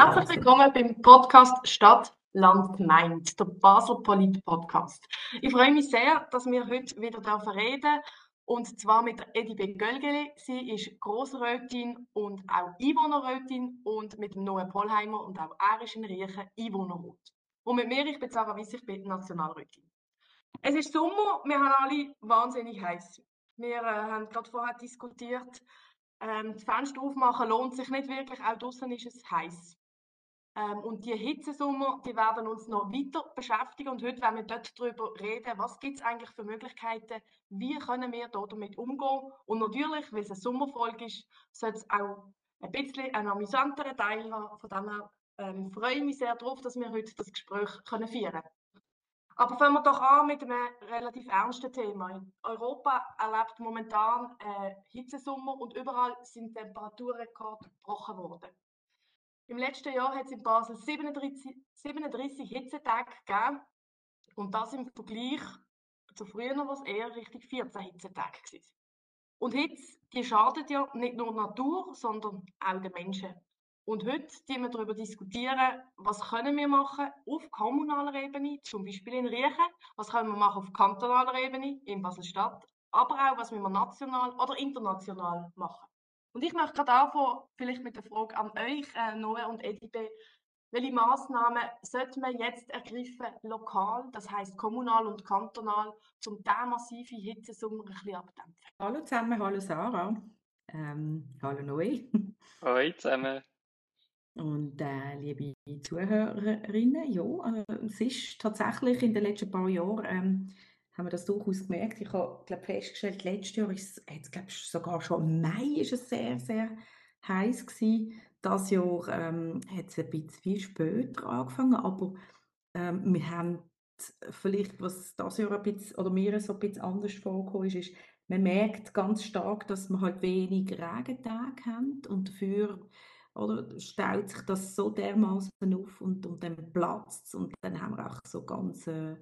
Herzlich willkommen beim Podcast Stadt, Land, Gemeinde, der Basel Polit Podcast. Ich freue mich sehr, dass wir heute wieder reden dürfen und zwar mit der Edibe Gölgeli. Sie ist Grossrätin und auch Einwohnerrätin und mit Noah Pollheimer und auch er ist in Riechen Einwohnerrat. Und mit mir, ich bin Sarah Wiss, ich bin Nationalrätin. Es ist Sommer, wir haben alle wahnsinnig heiß. Wir äh, haben gerade vorher diskutiert, ähm, das Fenster aufmachen lohnt sich nicht wirklich, auch draußen ist es heiß. Ähm, und die Hitzesommer, die werden uns noch weiter beschäftigen und heute werden wir dort darüber reden, was gibt es eigentlich für Möglichkeiten, wie können wir dort damit umgehen und natürlich, weil es eine Sommerfolge ist, soll es auch ein bisschen einen amüsanteren Teil haben. Von dem her ähm, freue ich mich sehr darauf, dass wir heute das Gespräch können führen können. Aber fangen wir doch an mit einem relativ ernsten Thema. Europa erlebt momentan äh, Hitzesommer und überall sind Temperaturrekorde gebrochen worden. Im letzten Jahr hat es in Basel 37, 37 Hitzetage gegeben und das im Vergleich zu früher, wo es eher richtig 14 Hitzetage waren. Und Hitze, die schadet ja nicht nur der Natur, sondern auch den Menschen. Und heute diskutieren wir darüber diskutieren, was können wir machen auf kommunaler Ebene, zum Beispiel in Riechen, was können wir machen auf kantonaler Ebene in Basel-Stadt, aber auch, was wir national oder international machen. Und ich möchte gerade anfangen, vielleicht mit der Frage an euch, äh, Noah und Edibe, welche Massnahmen sollte man jetzt ergreifen, lokal, das heißt kommunal und kantonal, um diesen massiven Hitzesommer ein bisschen abdämpfen? Hallo zusammen, hallo Sarah. Ähm, hallo Noe. Hallo zusammen. Und äh, liebe Zuhörerinnen, ja, äh, es ist tatsächlich in den letzten paar Jahren ähm, haben wir das durchaus gemerkt. Ich habe glaub, festgestellt, letztes Jahr ist es, glaub, sogar schon im Mai ist es sehr, sehr heiß gewesen. Das Jahr ähm, hat es ein bisschen viel später angefangen, aber ähm, wir haben vielleicht, was das Jahr ein bisschen, oder mir so ein bisschen anders vorgekommen ist, ist, man merkt ganz stark, dass wir halt wenig Regentage haben und dafür oder, staut sich das so dermaßen auf und, und dann platzt und dann haben wir auch so ganz äh,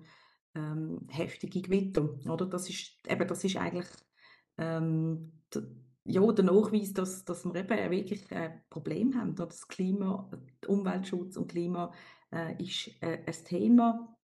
ähm, heftige Gewitter. Oder? Das, ist, eben, das ist eigentlich ähm, ja, der Nachweis, dass, dass wir eben wirklich ein Problem haben. Das Klima, Umweltschutz und Klima äh, ist äh, ein Thema.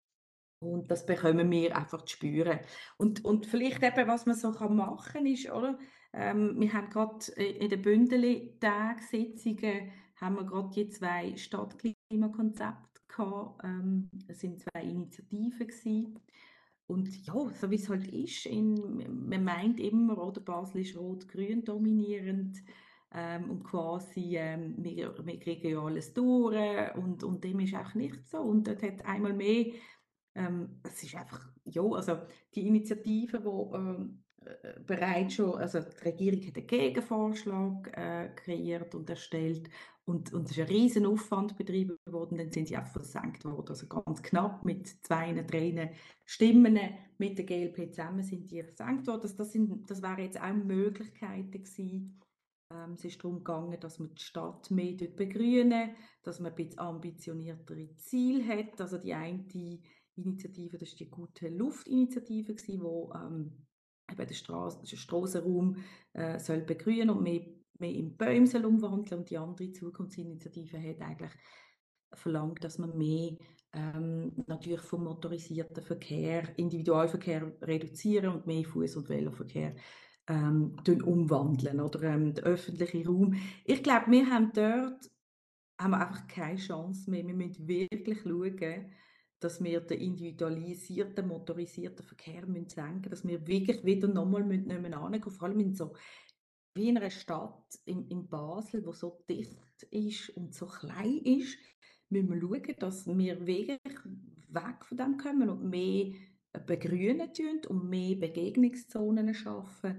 Und das bekommen wir einfach zu spüren. Und, und vielleicht eben, was man so machen kann, ist, oder? Ähm, wir haben gerade in den Bündeli-Tagsitzungen haben wir gerade die zwei Stadtklimakonzepte Ähm, es sind zwei Initiativen gewesen. Und ja, so wie es halt ist, in, man meint immer, oder Basel ist rot-grün dominierend ähm, und quasi ähm, wir, wir kriegen ja alles durch und, und dem ist auch nicht so. Und dort hat einmal mehr, ähm, es ist einfach, ja, also die Initiative, die bereits schon, also die Regierung hat einen Gegenvorschlag äh, kreiert und erstellt und, und es ist ein riesen Aufwand betrieben worden, dann sind sie einfach versenkt worden, also ganz knapp mit zwei, drei Stimmen mit der GLP zusammen sind die versenkt worden. Das, das, sind, das wären jetzt auch Möglichkeiten gewesen. Ähm, es ist darum gegangen, dass man die Stadt mehr begrünen, dass man ein bisschen ambitioniertere Ziele hat. Also die eine Initiative, das ist die gute Luftinitiative wo ähm, eben den Strassenraum äh, soll begrünen und mehr mehr in Bäume soll umwandeln und die andere Zukunftsinitiative hat eigentlich verlangt, dass man mehr ähm, natürlich vom motorisierten Verkehr, Individualverkehr reduzieren und mehr Fuß- und Veloverkehr ähm, umwandeln oder ähm, der öffentliche Raum. Ich glaube, wir haben dort haben wir einfach keine Chance mehr. Wir müssen wirklich schauen, dass wir den individualisierten, motorisierten Verkehr senken müssen, dass wir wirklich wieder nochmal nebeneinander gehen, vor allem in so wie in einer Stadt in, in Basel, wo so dicht ist und so klein ist, müssen wir schauen, dass wir wirklich weg von dem kommen und mehr begrünen tun und mehr Begegnungszonen schaffen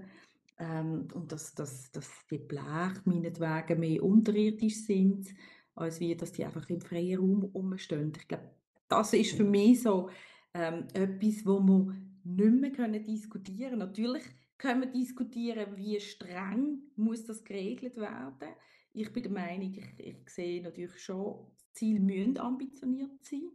ähm, und dass, dass, dass die Bleche meinetwegen mehr unterirdisch sind, als wie, dass die einfach im freien Raum rumstehen. Ich glaube, das ist für mich so ähm, etwas, wo wir nicht mehr können diskutieren können. Natürlich können wir diskutieren, wie streng muss das geregelt werden. Ich bin der Meinung, ich, ich sehe natürlich schon, Ziele müssen ambitioniert sein,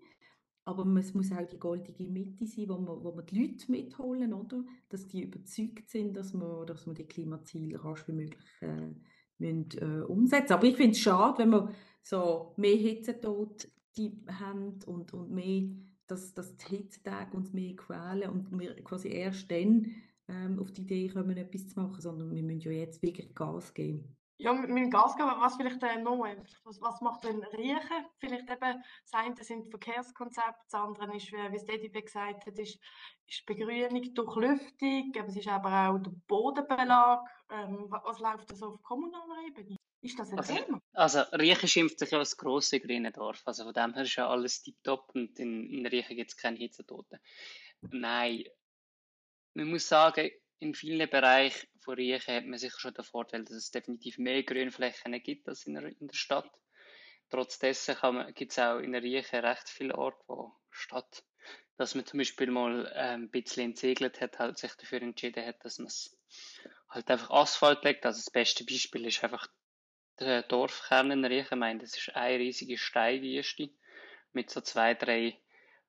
aber es muss auch die goldige Mitte sein, wo wir, wo wir die Leute mitholen, oder? dass die überzeugt sind, dass wir, dass wir die Klimaziele rasch wie möglich äh, müssen, äh, umsetzen. Aber ich finde es schade, wenn man so mehr Hitzetod die haben und, und mehr, dass, dass die Hitzetage uns mehr quälen und wir quasi erst dann ähm, auf die Idee kommen, etwas zu machen, sondern wir müssen ja jetzt wirklich Gas geben. Ja, mit dem Gas geben, was vielleicht äh, noch, was, was macht denn Riechen? Vielleicht eben, das eine sind Verkehrskonzepte, das andere ist, wie es Edibe gesagt hat, ist, ist Begrünung, Durchlüftung, es ist aber auch der Bodenbelag. Ähm, was läuft das auf kommunaler Ebene? Ist das ein Also, Thema? also Riechen schimpft sich ja als grosse grüne Dorf. Also von dem her ist ja alles tiptop und in, in Riechen gibt es keine Hitzetoten. Nein, man muss sagen, in vielen Bereichen von Riechen hat man sicher schon den Vorteil, dass es definitiv mehr Grünflächen gibt als in der, in der Stadt. Trotz dessen gibt es auch in Riechen recht viele Orte, wo statt, dass man zum Beispiel mal ähm, ein bisschen entsegelt hat, halt sich dafür entschieden hat, dass man es halt einfach Asphalt legt. Also das beste Beispiel ist einfach der Dorfkern. Ich meine, das ist eine riesige Steinwüste mit so zwei, drei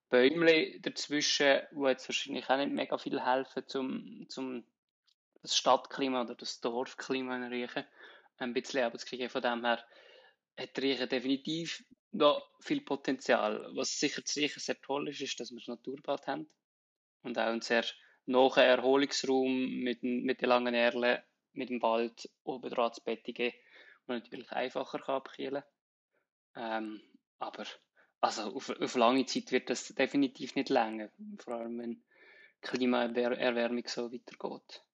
Bäumchen dazwischen, die jetzt wahrscheinlich auch nicht mega viel helfen, zum, zum das Stadtklima oder das Dorfklima in Riechen ein bisschen abzukriegen. Von dem her hat Riechen definitiv noch viel Potenzial. Was sicher zu Riechen sehr toll ist, ist, dass wir das Naturbad haben und auch einen sehr nahen Erholungsraum mit, mit den langen Erlen, mit dem Wald oben dran zu bettigen, man natürlich einfacher kann ähm, aber also auf, auf lange Zeit wird das definitiv nicht länger, vor allem wenn Klimaerwärmung so weitergeht.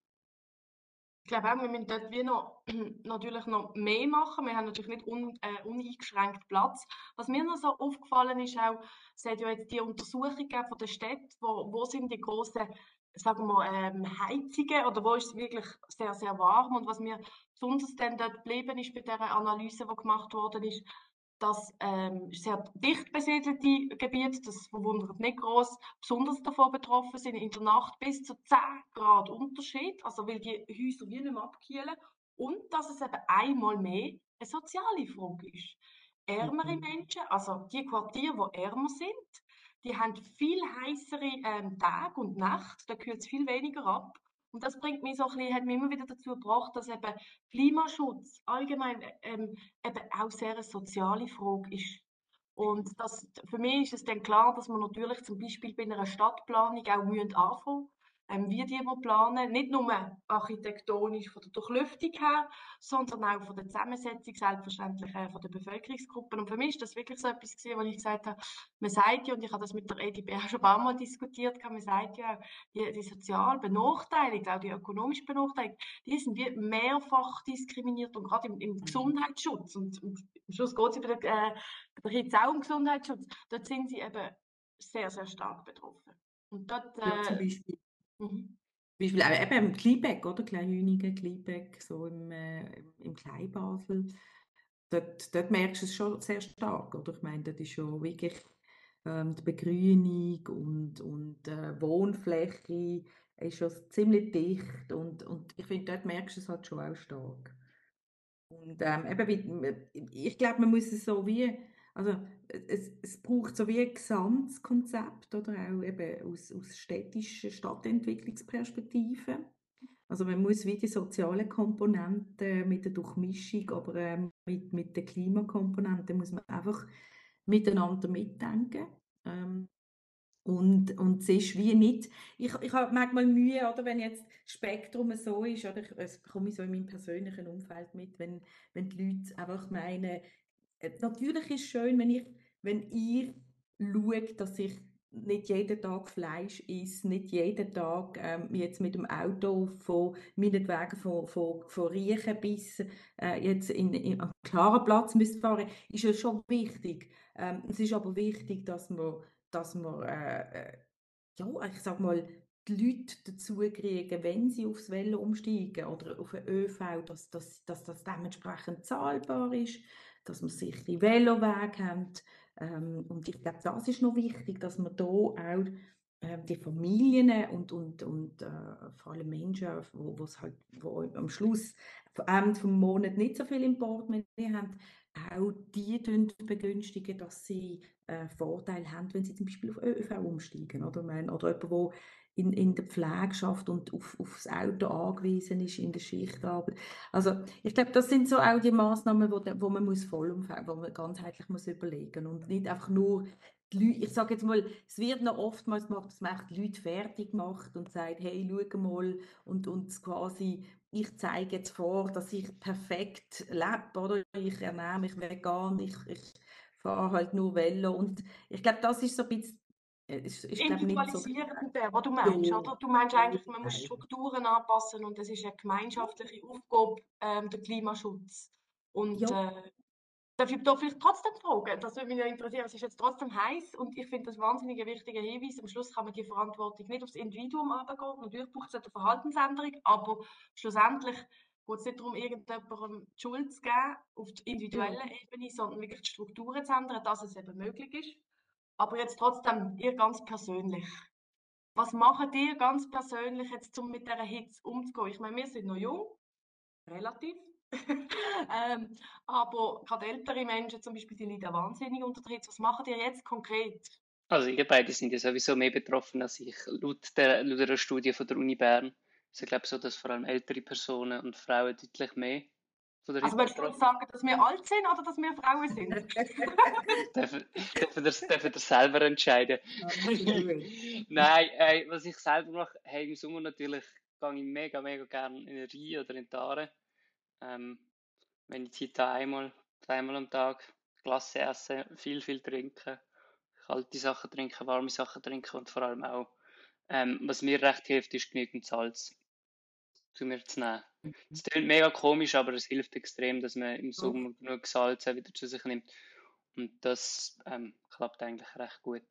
Ich glaube auch, wir müssen dort wie noch, natürlich noch mehr machen. Wir haben natürlich nicht un, äh, uneingeschränkt Platz. Was mir noch so aufgefallen ist, auch, es hat ja jetzt die Untersuchung von der Stadt, wo, wo sind die großen sagen wir, ähm, Heizungen oder wo ist es wirklich sehr, sehr warm. Und was mir besonders dann dort geblieben ist bei der Analyse, die gemacht worden ist, dass ähm, sehr dicht besiedelte Gebiete, das verwundert nicht groß, besonders davon betroffen sind, in der Nacht bis zu 10 Grad Unterschied, also weil die Häuser wie nicht mehr abkühlen und dass es eben einmal mehr eine soziale Frage ist. Ärmere mhm. Menschen, also die Quartiere, die ärmer sind, die haben viel heißere ähm, Tage und Nacht, da kühlt es viel weniger ab und das bringt mich so ein bisschen, hat mich immer wieder dazu gebracht, dass eben Klimaschutz allgemein ähm, eben auch sehr eine soziale Frage ist. Und das, für mich ist es dann klar, dass man natürlich zum Beispiel bei einer Stadtplanung auch anfangen müssen ähm, wie die planen, nicht nur architektonisch von der Durchlüftung her, sondern auch von der Zusammensetzung selbstverständlich äh, von der Bevölkerungsgruppen. Und für mich ist das wirklich so etwas gewesen, wo ich gesagt habe, man sagt ja, und ich habe das mit der EDB auch schon ein paar Mal diskutiert, man sagt ja, die, die sozial benachteiligt, auch die ökonomisch benachteiligt, die sind wie mehrfach diskriminiert und gerade im, im mhm. Gesundheitsschutz und, und am Schluss geht es bei der, äh, Hitze auch um Gesundheitsschutz, dort sind sie eben sehr, sehr stark betroffen. Und dort, äh, ja, zum Beispiel Mhm. Beispiel auch eben im Kleinbeck, oder? Kleinhünigen, Kleinbeck, so im, äh, im Kleinbasel. Dort, dort merkst du es schon sehr stark, oder? Ich meine, dort ist schon wirklich ähm, die Begrünung und, und äh, Wohnfläche ist schon ziemlich dicht und, und ich finde, dort merkst du es halt schon auch stark. Und ähm, eben, ich glaube, man muss es so wie also es, es braucht so wie ein Gesamtkonzept oder auch eben aus, aus städtischer Stadtentwicklungsperspektive. Also man muss wie die sozialen Komponenten mit der Durchmischung, aber ähm, mit, mit der Klimakomponente muss man einfach miteinander mitdenken. Ähm, und, und es ist wie nicht, ich, ich habe manchmal Mühe, oder, wenn jetzt Spektrum so ist, oder ich, das bekomme ich so in meinem persönlichen Umfeld mit, wenn, wenn die Leute einfach meinen, natürlich ist es schön, wenn ich, wenn ich schaue, dass ich nicht jeden Tag Fleisch esse, nicht jeden Tag ähm, jetzt mit dem Auto von meinetwegen von, von, von Riechen bis äh, jetzt in, in einen klaren Platz müssen fahren, ist es schon wichtig. Ähm, es ist aber wichtig, dass man, dass man äh, äh ja, ich sag mal, die Leute dazu kriegen, wenn sie aufs Velo umsteigen oder auf den ÖV, dass, dass, dass das dementsprechend zahlbar ist, dass wir sichere Velowege haben. Ähm, und ich glaube, das ist noch wichtig, dass man da auch die Familien und, und, und äh, vor allem Menschen, wo, wo's halt, wo am Schluss am Ende des Monats nicht so viel im Portemonnaie haben, auch die begünstigen, dass sie äh, Vorteile haben, wenn sie zum Beispiel auf ÖV umsteigen. Oder, oder jemand, der in, in der Pflegschaft und auf, aufs Auto angewiesen ist in der Schichtarbeit. Also ich glaube, das sind so auch die Maßnahmen, wo, wo man muss vollumfänglich, wo man ganzheitlich muss überlegen und nicht einfach nur Leute, ich sage jetzt mal, es wird noch oftmals gemacht, dass man die Leute fertig macht und sagt, hey, schau mal und, und quasi, ich zeige jetzt vor, dass ich perfekt lebe, oder ich ernähre mich vegan, ich, ich fahre halt nur Velo und ich glaube, das ist so ein bisschen äh, ist, ist Individualisieren, so, was du meinst, ja, oder? Du meinst eigentlich, man muss Strukturen anpassen und es ist eine gemeinschaftliche Aufgabe, ähm, der Klimaschutz. Und ja. äh, darf ich da vielleicht trotzdem fragen? Das würde mich ja interessieren. Es ist jetzt trotzdem heiß und ich finde das wahnsinnig wichtiger Hinweis. Am Schluss kann man die Verantwortung nicht aufs Individuum abgehen. Natürlich braucht es eine Verhaltensänderung, aber schlussendlich geht es nicht darum, irgendjemandem die Schuld zu geben auf der individuellen Ebene, sondern wirklich die Strukturen zu ändern, dass es eben möglich ist. Aber jetzt trotzdem, ihr ganz persönlich. Was macht ihr ganz persönlich jetzt, um mit dieser Hitze umzugehen? Ich meine, wir sind noch jung, relativ. ähm, aber gerade ältere Menschen zum Beispiel, die leiden wahnsinnig unter der Hitze. Was macht ihr jetzt konkret? Also ihr beide sind ja sowieso mehr betroffen als ich, laut, der, laut einer Studie von der Uni Bern. Es ist, glaube ich, so, dass vor allem ältere Personen und Frauen deutlich mehr also willst du sagen, dass wir alt sind oder dass wir Frauen sind? dürfen, dürfen, dürfen das selber entscheiden. Nein, äh, was ich selber mache, hey, im Sommer natürlich gehe ich mega, mega gerne in eine Reihe oder in die Aare. Ähm, wenn ich Zeit habe, einmal, zweimal am Tag Glas essen, viel, viel trinken, kalte Sachen trinken, warme Sachen trinken und vor allem auch, ähm, was mir recht hilft, ist genügend Salz zu mir zu nehmen. Es klingt mega komisch, aber es hilft extrem, dass man im Sommer genug Salz wieder zu sich nimmt. Und das ähm, klappt eigentlich recht gut.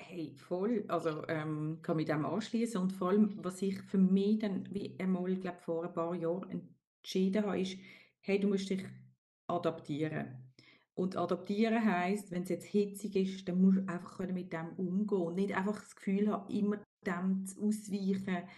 Hey, voll. Also ähm, kann mich dem anschließen und vor allem, was ich für mich dann wie einmal, glaube vor ein paar Jahren entschieden habe, ist, hey, du musst dich adaptieren. Und adaptieren heißt, wenn es jetzt hitzig ist, dann musst du einfach mit dem umgehen und nicht einfach das Gefühl haben, immer dem ausweichen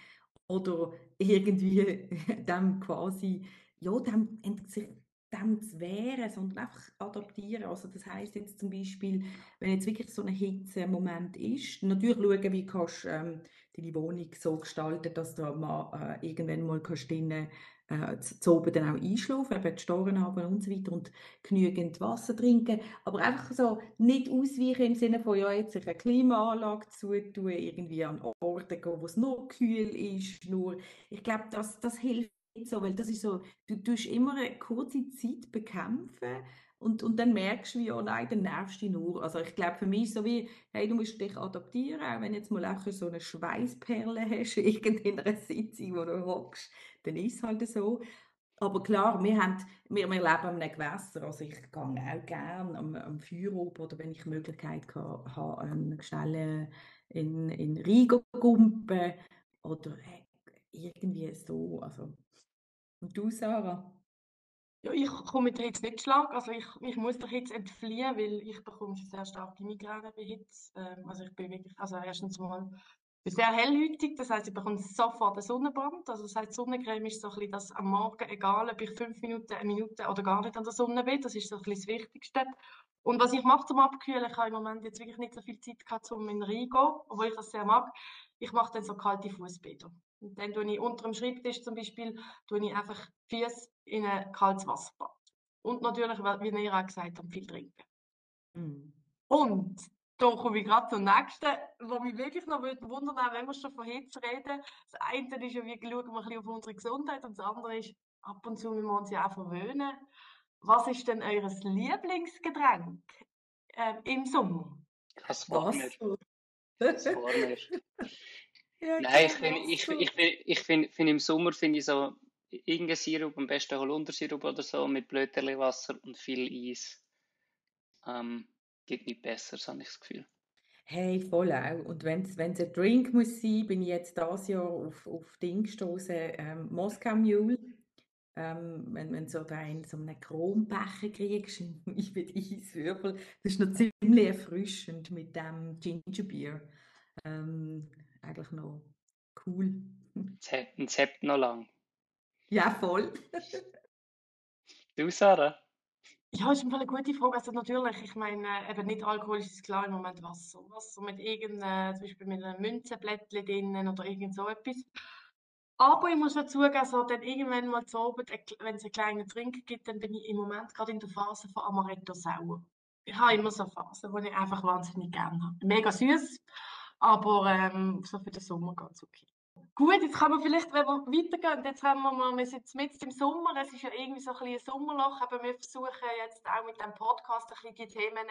oder irgendwie dem quasi, ja, dem, dem zu wehren, sondern einfach adaptieren. Also das heißt jetzt zum Beispiel, wenn jetzt wirklich so ein Hitzemoment ist, natürlich schauen, wie kannst ähm, deine Wohnung so gestalten, dass du mal, äh, irgendwann mal kannst drinnen äh, zu oben dann auch einschlafen, eben die Storen haben und so weiter und genügend Wasser trinken, aber einfach so nicht ausweichen im Sinne von, ja, jetzt eine Klimaanlage zutun, irgendwie an Orte gehen, wo es nur kühl ist, nur, ich glaube, das, das hilft nicht so, weil das ist so, du tust immer eine kurze Zeit bekämpfen und, und dann merkst du, wie, oh nein, dann nervst du dich nur. Also ich glaube, für mich ist so wie, hey, du musst dich adaptieren, auch wenn jetzt mal auch so eine Schweißperle hast, in einer Sitzung, wo du hockst, dann ist es halt so. Aber klar, wir, haben, wir, leben an einem Gewässer, also ich gehe auch gerne am, am Feuer oben, oder wenn ich die Möglichkeit habe, einen schnell in, in Rhein gumpen oder irgendwie so. Also. Und du, Sarah? Ja, ich komme der Hitze nicht schlag. Also ich, ich muss der Hitze entfliehen, weil ich bekomme sehr starke Migräne bei Hitze. Ähm, also ich bin wirklich, also erstens mal bin sehr hellhütig, das heißt, ich bekomme sofort einen Sonnenbrand. Also das heißt, Sonnencreme ist so ein bisschen das am Morgen, egal ob ich fünf Minuten, eine Minute oder gar nicht an der Sonne bin, das ist so ein bisschen das Wichtigste. Und was ich mache zum Abkühlen, ich habe im Moment jetzt wirklich nicht so viel Zeit gehabt, um in den Rhein gehen, obwohl ich das sehr mag. Ich mache dann so kalte Fußbäder. Und dann tue ich unter dem Schreibtisch zum Beispiel, tue ich einfach Füße in ein kaltes Wasser. Und natürlich, wie ihr auch gesagt habt, viel trinken. Mm. Und da komme ich gerade zum nächsten, was mich wirklich noch wundern würde, wenn wir schon von Hitze reden. Das eine ist ja, wie schauen wir ein bisschen auf unsere Gesundheit und das andere ist, ab und zu müssen wir uns ja auch verwöhnen. Was ist denn eures Lieblingsgetränk äh, im Sommer? Das war nicht. Das war nicht. ja, Nein, ich finde ich, ich, ich, ich find, find im Sommer finde ich so irgendein Sirup, am besten Holundersirup oder so, mit Blöterli-Wasser und viel Eis. Ähm, geht nicht besser, so habe ich das Gefühl. Hey, voll auch. Und wenn es ein Drink muss sein, bin ich jetzt dieses Jahr auf, auf Ding gestoßen, ähm, Moskau Mule. Ähm, wenn, wenn du so einen, so einen Kronbecher kriegst, ich bin Eiswürfel, das ist noch ziemlich erfrischend mit dem Gingerbeer. Ähm, eigentlich noch cool. Ein Zept noch lang. Ja, voll. du, Sarah? Ja, ist eine gute Frage. Also natürlich, ich meine, äh, eben nicht alkoholisch ist klar im Moment Wasser. Wasser mit irgendeinem, zum Beispiel mit einem Münzenblättchen drinnen oder irgend so etwas. Aber ich muss dazu sagen, so, dann irgendwann mal zu Abend, wenn es einen kleinen Trinken gibt, dann bin ich im Moment gerade in der Phase von Amaretto Sauer. Ich habe immer so Phasen, die ich einfach wahnsinnig gerne habe. Mega süß, aber ähm, so für den Sommer ganz okay. Gut, jetzt kann man vielleicht, wenn wir weitergehen, jetzt haben wir mal, wir sind jetzt im Sommer, es ist ja irgendwie so ein, bisschen ein Sommerloch, aber wir versuchen jetzt auch mit dem Podcast ein bisschen die Themen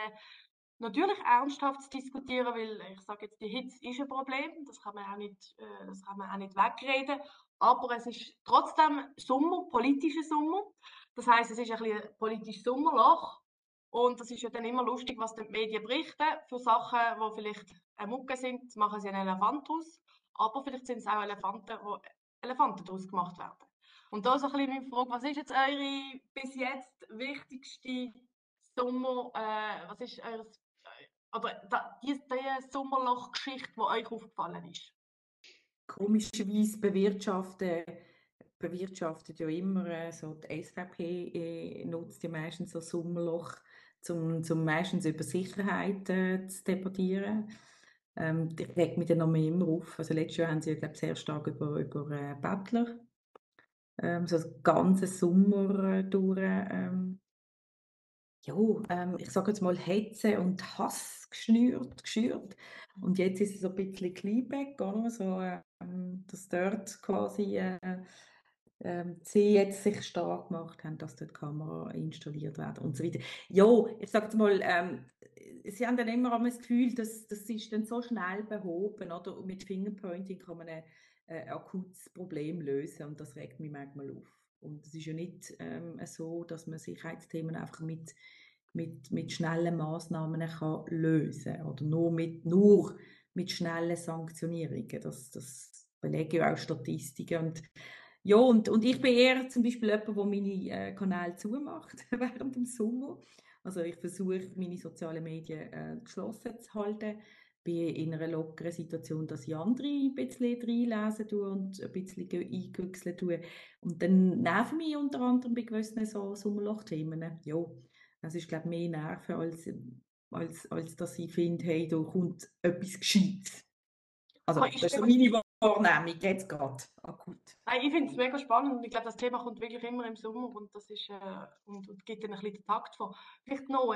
natürlich ernsthaft zu diskutieren, weil ich sage jetzt, die Hitze ist ein Problem, das kann man auch nicht, äh, das kann man auch nicht wegreden, aber es ist trotzdem Sommer, politischer Sommer, das heißt, es ist ein, ein politisches Sommerloch und das ist ja dann immer lustig, was die Medien berichten, für Sachen, die vielleicht eine Mucke sind, machen sie einen Elefant aus aber vielleicht sind es auch Elefanten, wo Elefanten daraus gemacht werden. Und da ist ein bisschen meine Frage, was ist jetzt eure bis jetzt wichtigste Sommer, äh, was ist eure, oder die, die Sommerloch-Geschichte, die euch aufgefallen ist? Komischerweise bewirtschaften bewirtschaftet ja immer äh, so die SVP äh, nutzt ja meistens so Sommerloch, um zum meistens über Sicherheit äh, zu debattieren. Ähm, dann noch mehr immer auf. Also letztes Jahr haben sie, glaube sehr stark über, über äh, Bettler, ähm, so das ganze Sommer äh, durch, ähm, ja, ähm, ich sage jetzt mal Hetze und Hass geschnürt, geschürt. Und jetzt ist es so ein bisschen Kleeback, oder? So, ähm, dass dort quasi äh, ähm, sie jetzt sich stark gemacht haben, dass dort Kamera installiert werden und so weiter. Ja, ich sage mal, ähm, sie haben dann immer das Gefühl, dass das ist dann so schnell behoben, oder? Und mit Fingerpointing kann man ein äh, akutes Problem lösen und das regt mich manchmal auf. Und es ist ja nicht ähm, so, dass man Sicherheitsthemen einfach mit, mit, mit schnellen Maßnahmen kann lösen oder nur mit, nur mit schnellen Sanktionierungen. Das, das belegen ja auch Statistiken. Und ja, und, und ich bin eher zum Beispiel jemand, der meine äh, Kanäle zumacht während dem Sommer. Also ich versuche, meine sozialen Medien äh, geschlossen zu halten. Bin in einer lockeren Situation, dass ich andere ein bisschen reinlesen tue und ein bisschen eingüchseln tue. Und dann nerven mich unter anderem bei gewissen so Sommerloch-Themen. Ja, das ist, glaube ich, mehr Nerven, als, als, als dass ich finde, hey, da kommt etwas Gescheites. Also, das ist so meine Wahrnehmung jetzt gerade akut. Ich finde es mega spannend und ich glaube, das Thema kommt wirklich immer im Sommer und das ist äh, und, und gibt dann ein bisschen den Takt vor. Vielleicht noch,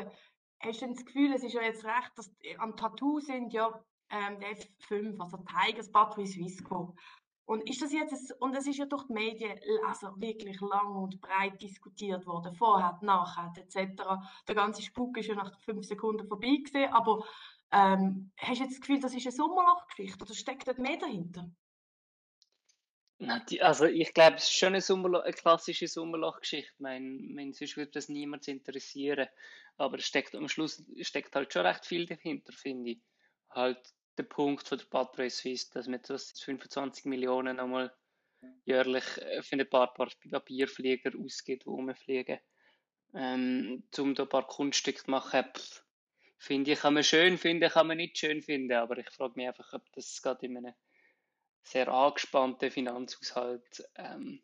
hast du das Gefühl, es ist ja jetzt recht, dass am Tattoo sind ja ähm, die F5, also Tigers, Patrice Visco. Und ist das jetzt, und es ist ja durch die Medien also wirklich lang und breit diskutiert worden, vorher, nachher, etc. Der ganze Spuk ist ja nach fünf Sekunden vorbei gewesen, aber ähm, hast du jetzt das Gefühl, das ist eine Sommerlochgeschichte oder steckt dort mehr dahinter? Also ich glaube, es ist schon eine, Sommerlo eine klassische Sommerlochgeschichte. Ich meine, mein, sonst würde das niemand interessieren. Aber es steckt am Schluss steckt halt schon recht viel dahinter, finde ich. Halt der Punkt von der Patrouille Suisse, dass man das 25 Millionen einmal jährlich äh, für ein paar, paar Papierflieger ausgeht, die rumfliegen. Ähm, um da ein paar Kunststücke zu machen, pff, Finde ich, kann man schön finden, kann man nicht schön finden, aber ich frage mich einfach, ob das gerade in einem sehr angespannten Finanzhaushalt ähm,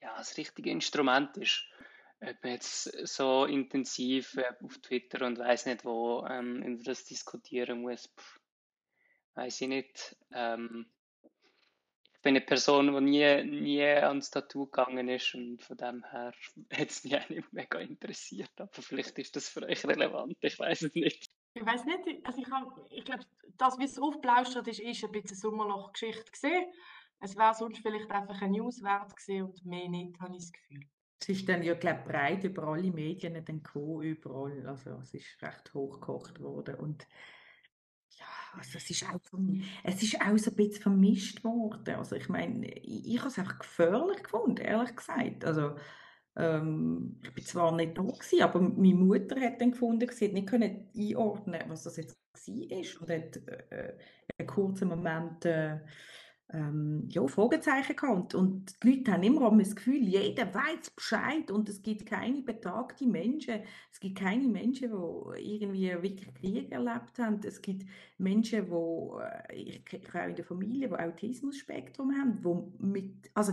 ja, das richtige Instrument ist. Ob man jetzt so intensiv äh, auf Twitter und weiß nicht wo ähm, über das diskutieren muss, weiß ich nicht. Ähm, ich bin eine Person, die nie, nie ans Tattoo gegangen ist und von dem her hat es mich auch nicht mega interessiert. Aber vielleicht ist das für euch relevant, ich weiß es nicht. Ich weiß nicht, also ich, ich glaube, das, wie es aufblaustert ist, ist ein bisschen Sommerloch-Geschichte gesehen. Es wäre sonst vielleicht einfach ein Newswert gewesen und mehr nicht, habe ich das Gefühl. Es ist dann ja, glaube breit über alle Medien dann gekommen, überall. Also es ist recht hochgekocht worden und also es ist auch, es ist auch so ein bisschen vermischt worden. Also ich meine, ich, ich habe es einfach gefährlich gefunden, ehrlich gesagt. Also ähm, ich bin zwar nicht da gewesen, aber meine Mutter hat dann gefunden, sie hat nicht können einordnen, was das jetzt war und hat äh, einen kurzen Moment äh, ähm, ja, Fragezeichen gehabt. Und die Leute haben immer das Gefühl, jeder weiß Bescheid und es gibt keine betagte Menschen. Es gibt keine Menschen, die irgendwie wirklich Krieg erlebt haben. Es gibt Menschen, die, äh, ich, ich auch in der Familie, die Autismus-Spektrum haben, wo mit, also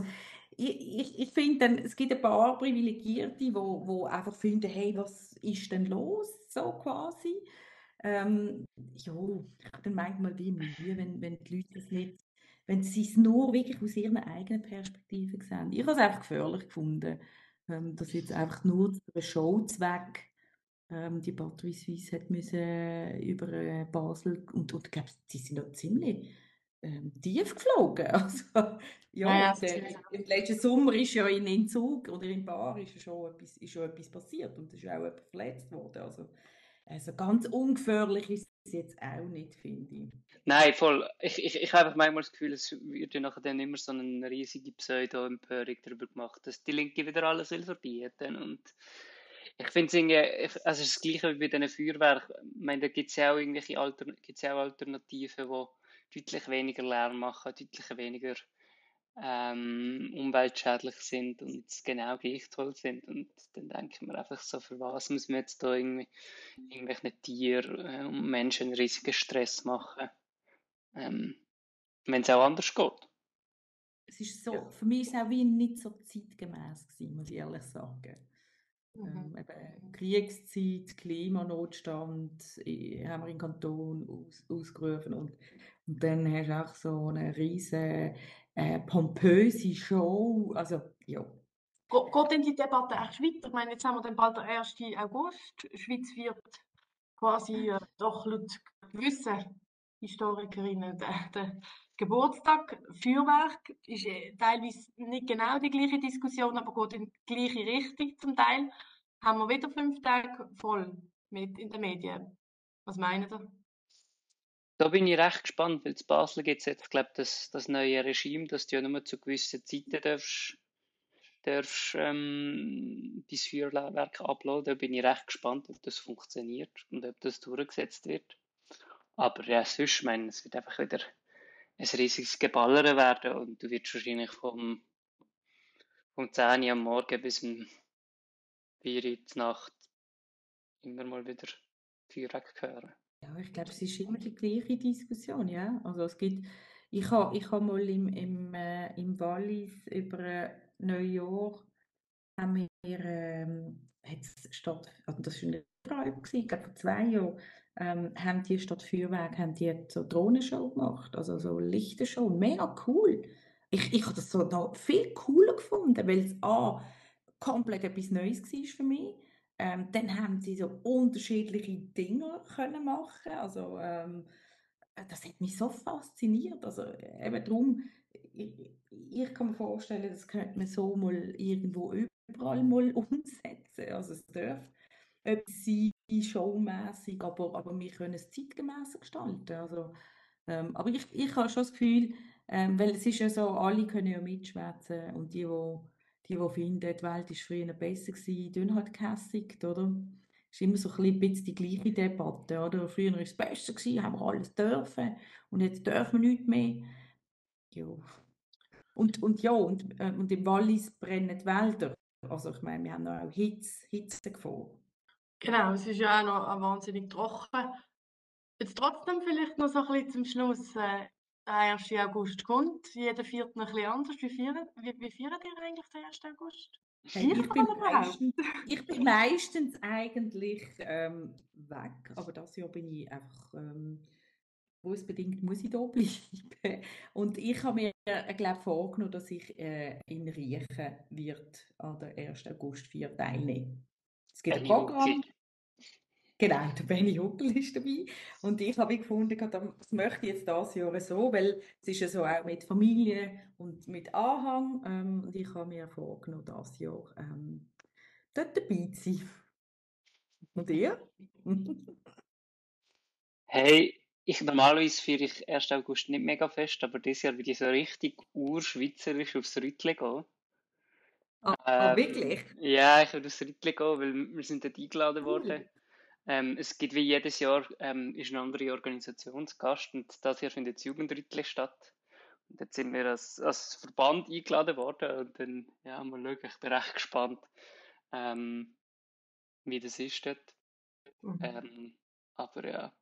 ich, ich, ich finde, es gibt ein paar Privilegierte, die wo, wo einfach finden, hey, was ist denn los, so quasi. Ähm, ja, ich habe dann manchmal wie Mühe, wenn, wenn die Leute das nicht, wenn sie es nur wirklich aus ihrer eigenen Perspektive sehen. Ich habe es einfach gefährlich gefunden, ähm, dass jetzt einfach nur zu einem Showzweck ähm, die Batterie Suisse hat müssen über äh, Basel und, und ich glaube, sie sind noch ziemlich ähm, tief geflogen. Also, ja, Ja, der, im letzten Sommer ist ja in Entzug oder in Bar ist ja schon etwas, ist schon etwas passiert und es ist auch jemand verletzt worden. Also, also ganz ungefährlich ist es jetzt auch nicht, finde ich. Nein, voll. Ich, ich, ich habe manchmal das Gefühl, es wird ja nachher dann immer so eine riesige Pseudo-Empörung darüber gemacht, dass die Linke wieder alles will verbieten und ich finde es irgendwie, also es ist das Gleiche wie bei diesen Feuerwerken. Ich meine, da gibt es ja auch irgendwelche Alter, gibt's auch Alternativen, die deutlich weniger Lärm machen, deutlich weniger ähm, umweltschädlich sind und genau gleich toll sind. Und dann denke ich mir einfach so, für was muss man jetzt da irgendwie irgendwelchen Tieren äh, und Menschen einen riesigen Stress machen, ähm, wenn es auch anders geht. Es ist so, für mich ist es auch wie nicht so zeitgemäß gewesen, muss ich ehrlich sagen. Mhm. Ähm, eben Kriegszeit, Klimanotstand äh, haben wir im Kanton aus, ausgerufen und, und dann hast du auch so eine riesige äh, pompöse Show. Also, ja. Geht denn die Debatte echt weiter? Ich meine, jetzt haben wir dann bald den 1. August. Die Schweiz wird quasi äh, doch laut gewissen Historikerinnen der, der Geburtstag. Feuerwerk ist äh, teilweise nicht genau die gleiche Diskussion, aber geht in die gleiche Richtung zum Teil. Haben wir wieder fünf Tage voll mit in den Medien. Was meinen ihr? Da bin ich recht gespannt, weil in Basel gibt es jetzt, glaube das, das neue Regime, dass du ja nur zu gewissen Zeiten darfst, darfst ähm, dein Feuerwerk abladen. Da bin ich recht gespannt, ob das funktioniert und ob das durchgesetzt wird. Aber ja, sonst, ich meine, es wird einfach wieder ein riesiges Geballere werden und du wirst wahrscheinlich vom, vom 10 Uhr am Morgen bis um 4 Uhr Nacht immer mal wieder Feuerwerk hören. Ja, ich glaube, es ist immer die gleiche Diskussion, ja. Also es gibt, ich habe ich ha mal im, im, äh, im Wallis über äh, Neujahr haben wir, ähm, statt, also das war ein Treib gewesen, ich glaube vor zwei Jahren, ähm, haben die statt Feuerwerk, haben die so Drohnenshow gemacht, also so Lichtenshow, mega cool. Ich, ich habe das so noch viel cooler gefunden, weil es A, komplett etwas Neues war für mich. Ähm, dann haben sie so unterschiedliche Dinge können machen. Also ähm, das hat mich so fasziniert. Also äh, eben darum, ich, ich kann mir vorstellen, das könnte man so mal irgendwo überall mal umsetzen. Also es darf etwas sein, showmäßig, aber, aber wir können es zeitgemäß gestalten. Also, ähm, aber ich, ich habe schon das Gefühl, ähm, weil es ist ja so, alle können ja mitschwätzen und die, wo die, die finden, die Welt war früher besser gewesen, tun halt gehässigt, oder? Ist immer so ein bisschen die gleiche Debatte, oder? Früher war es besser gewesen, haben wir alles dürfen und jetzt dürfen wir nichts mehr. Ja. Und, und ja, und, äh, und im Wallis brennen die Wälder. Also ich meine, wir haben noch auch Hitze, Hitzegefahr. Genau, es ist ja auch noch wahnsinnig trocken. Jetzt trotzdem vielleicht noch so ein bisschen zum Schluss. Äh, der 1. August kommt, jeder viert noch ein bisschen anders. Wie feiern, wie, wie feiern ihr eigentlich den 1. August? Hey, ich, Feiert bin meistens, ich bin meistens eigentlich ähm, weg, aber das Jahr bin ich einfach ähm, berufsbedingt muss ich da bleiben. Und ich habe mir, äh, glaube vorgenommen, dass ich äh, in Riechen wird an der 1. August 4 teilnehmen. Es gibt ein Benny Programm. Genau, der Benny Huckel ist dabei. Und ich habe gefunden, gerade das möchte ich jetzt dieses Jahr so, weil es ist ja so auch mit Familie und mit Anhang. Ähm, und ich habe mir vorgenommen, dieses Jahr ähm, dort dabei zu sein. Und ihr? Hey, ich normalerweise feiere ich 1. August nicht mega fest, aber dieses Jahr will ich so richtig urschweizerisch aufs Rüttle gehen. Ah, Ähm, wirklich? ja, ich will aufs Rüttle gehen, weil wir sind dort eingeladen Cool. worden. Ähm, es gibt wie jedes Jahr ähm, ist eine andere Organisation zu Gast und das Jahr findet das statt. Und jetzt sind wir als, als Verband eingeladen worden und dann, ja, mal schauen, ich bin recht gespannt, ähm, wie das ist dort. Mhm. Ähm, aber ja,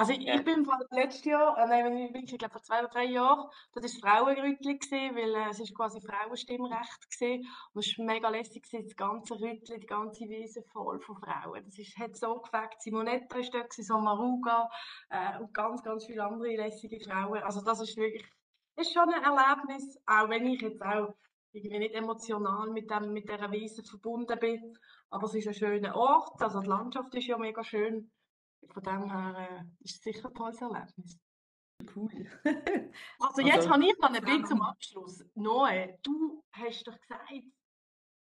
Also ich, ich bin vor letztes Jahr, äh, nein, ich, bin, ich glaube vor zwei oder drei Jahren, das war das Frauenrüttli, gewesen, weil äh, es ist quasi Frauenstimmrecht gesehen und es war mega lässig, gewesen, das ganze Rüttli, die ganze Wiese voll von Frauen. Das ist, hat so gefällt. Simonetta ist dort, gewesen, so Maruga äh, und ganz, ganz viele andere lässige Frauen. Also das ist wirklich, ist schon ein Erlebnis, auch wenn ich jetzt auch irgendwie nicht emotional mit, dem, mit dieser Wiese verbunden bin. Aber es ist ein schöner Ort, also die Landschaft ist ja mega schön. Von dem her äh, ist es sicher ein tolles Erlebnis. Cool. also jetzt also, habe ich noch ein bisschen zum Abschluss. Noe, du hast doch gesagt,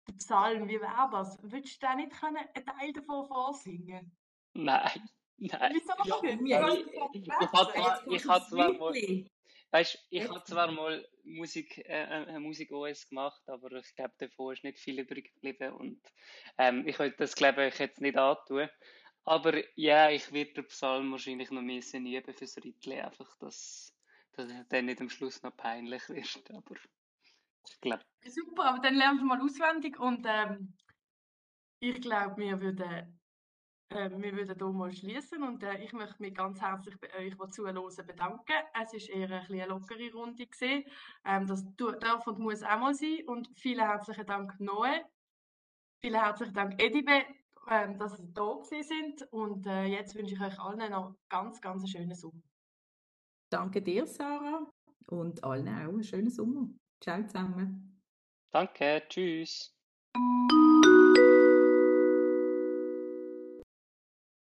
der Psalm, wie wäre das? Würdest du da nicht können, einen Teil davon vorsingen? Nein, nein. Wieso ja, ich, ich, ich, ich habe zwar mal, weißt, ich habe zwar mal Musik, äh, äh Musik OS gemacht, aber ich glaube, davon ist nicht viel übrig geblieben und ähm, ich wollte das, glaube ich, jetzt nicht antun. Aber ja, ich werde den Psalm wahrscheinlich noch müssen üben fürs Rittli, einfach, dass, dass es dann nicht am Schluss noch peinlich wird. Aber ich glaube. Super, aber dann lernen wir mal auswendig und ähm, ich glaube, wir würden, äh, wir würden hier mal schließen und äh, ich möchte mich ganz herzlich bei euch, die zuhören, bedanken. Es war eher ein eine lockere Runde. Gewesen. Ähm, das darf und muss auch mal sein und vielen herzlichen Dank Noe. Vielen herzlichen Dank Edibe ähm, dass Sie da sind. Und äh, jetzt wünsche ich euch allen noch ganz, ganz einen schönen Sommer. Danke dir, Sarah. Und allen auch einen schönen Sommer. Ciao zusammen. Danke, tschüss.